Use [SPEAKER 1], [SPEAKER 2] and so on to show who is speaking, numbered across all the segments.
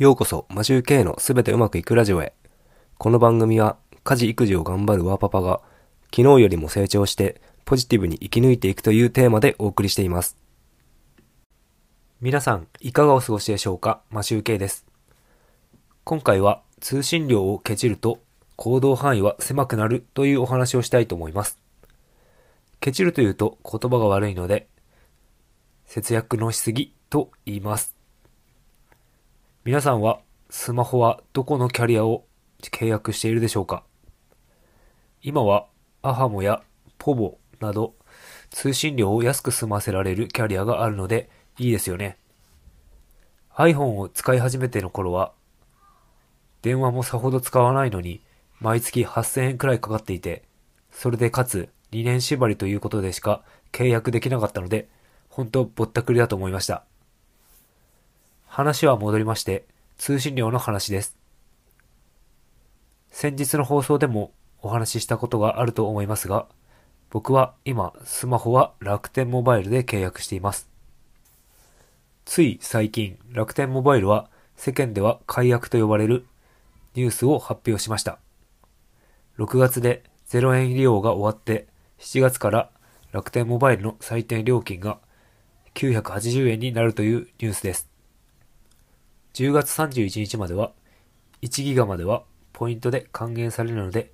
[SPEAKER 1] ようこそ、マジュー K のすべてうまくいくラジオへ。この番組は、家事育児を頑張るワーパパが、昨日よりも成長して、ポジティブに生き抜いていくというテーマでお送りしています。皆さん、いかがお過ごしでしょうか？マシュー K です。今回は、通信量をケチると、行動範囲は狭くなるというお話をしたいと思います。ケチるというと言葉が悪いので、節約のしすぎと言います。皆さんはスマホはどこのキャリアを契約しているでしょうか？今はアハモやポボなど通信料を安く済ませられるキャリアがあるのでいいですよね。iPhone を使い始めての頃は電話もさほど使わないのに毎月8000円くらいかかっていてそれでかつ2年縛りということでしか契約できなかったので本当ぼったくりだと思いました。話は戻りまして、通信料の話です。先日の放送でもお話ししたことがあると思いますが、僕は今、スマホは楽天モバイルで契約しています。つい最近、楽天モバイルは世間では解約と呼ばれるニュースを発表しました。6月で0円利用が終わって、7月から楽天モバイルの最低料金が980円になるというニュースです。10月31日までは1ギガまではポイントで還元されるので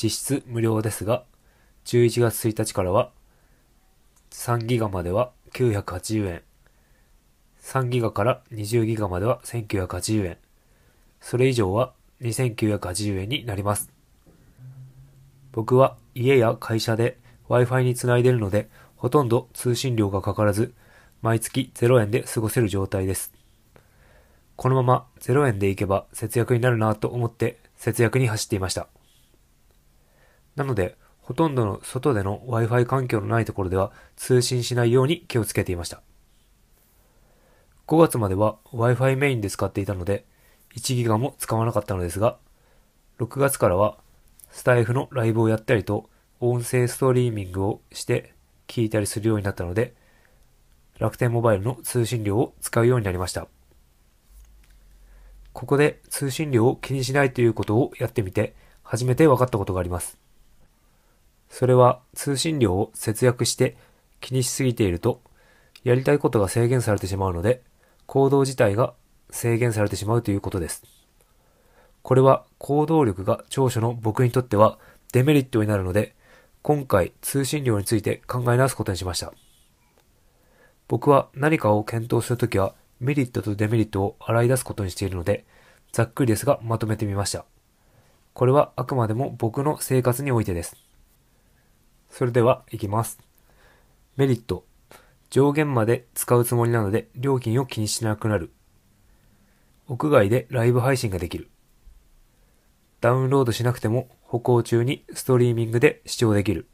[SPEAKER 1] 実質無料ですが11月1日からは3ギガまでは980円3ギガから20ギガまでは1980円それ以上は2980円になります。僕は家や会社で Wi-Fi につないでいるのでほとんど通信料がかからず毎月0円で過ごせる状態です。このまま0円でいけば節約になるなと思って節約に走っていました。なので、ほとんどの外での Wi-Fi 環境のないところでは通信しないように気をつけていました。5月までは Wi-Fi メインで使っていたので、1ギガも使わなかったのですが、6月からはスタイフのライブをやったりと音声ストリーミングをして聞いたりするようになったので、楽天モバイルの通信料を使うようになりました。ここで通信料を気にしないということをやってみて、初めて分かったことがあります。それは通信料を節約して気にしすぎていると、やりたいことが制限されてしまうので、行動自体が制限されてしまうということです。これは行動力が長所の僕にとってはデメリットになるので、今回通信料について考え直すことにしました。僕は何かを検討するときはメリットとデメリットを洗い出すことにしているので、ざっくりですがまとめてみました。これはあくまでも僕の生活においてです。それでは、いきます。メリット。上限まで使うつもりなので料金を気にしなくなる。屋外でライブ配信ができる。ダウンロードしなくても歩行中にストリーミングで視聴できる。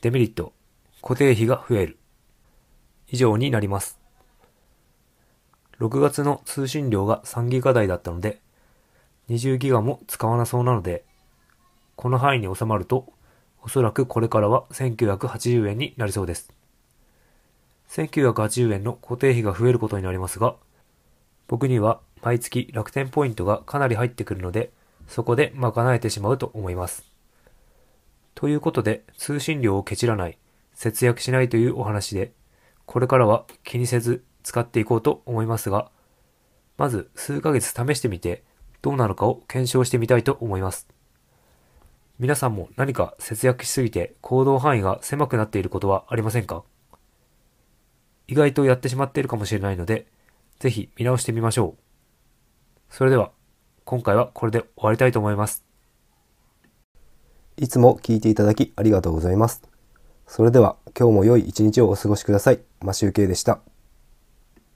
[SPEAKER 1] デメリット。固定費が増える。以上になります。6月の通信量が3ギガ台だったので、20ギガも使わなそうなので、この範囲に収まると、おそらくこれからは1980円になりそうです。1980円の固定費が増えることになりますが、僕には毎月楽天ポイントがかなり入ってくるので、そこで賄えてしまうと思います。ということで、通信量をケチらない、節約しないというお話で、これからは気にせず使っていこうと思いますが、まず数ヶ月試してみてどうなのかを検証してみたいと思います。皆さんも何か節約しすぎて行動範囲が狭くなっていることはありませんか？意外とやってしまっているかもしれないので、ぜひ見直してみましょう。それでは、今回はこれで終わりたいと思います。
[SPEAKER 2] いつも聞いていただきありがとうございます。それでは今日も良い一日をお過ごしください。マシュウケイでした。